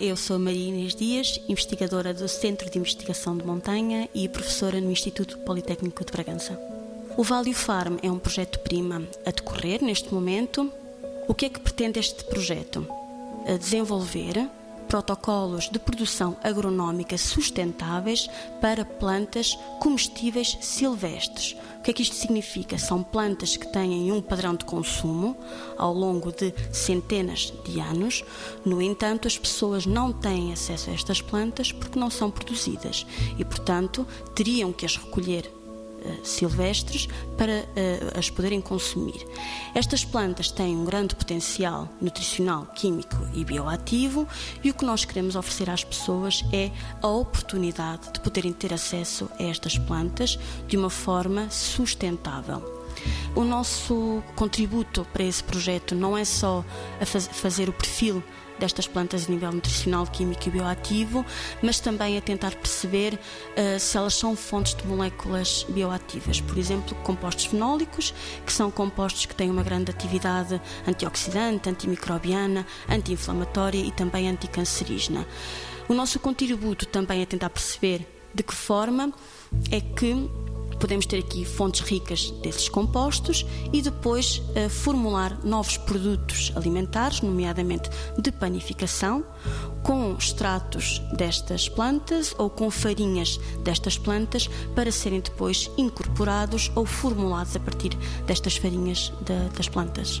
eu sou Maria Inês Dias, investigadora do Centro de Investigação de Montanha e professora no Instituto Politécnico de Bragança. O Value Farm é um projeto prima a decorrer neste momento. O que é que pretende este projeto? A desenvolver protocolos de produção agronómica sustentáveis para plantas comestíveis silvestres. O que é que isto significa? São plantas que têm um padrão de consumo ao longo de centenas de anos. No entanto, as pessoas não têm acesso a estas plantas porque não são produzidas e, portanto, teriam que as recolher silvestres para uh, as poderem consumir. Estas plantas têm um grande potencial nutricional, químico e bioativo e o que nós queremos oferecer às pessoas é a oportunidade de poderem ter acesso a estas plantas de uma forma sustentável. O nosso contributo para esse projeto não é só faz fazer o perfil destas plantas a nível nutricional, químico e bioativo, mas também a tentar perceber uh, se elas são fontes de moléculas bioativas. Por exemplo, compostos fenólicos, que são compostos que têm uma grande atividade antioxidante, antimicrobiana, anti-inflamatória e também anticancerígena. O nosso contributo também é tentar perceber de que forma é que podemos ter aqui fontes ricas desses compostos e depois uh, formular novos produtos alimentares, nomeadamente de panificação, com extratos destas plantas ou com farinhas destas plantas para serem depois incorporados ou formulados a partir destas farinhas de, das plantas.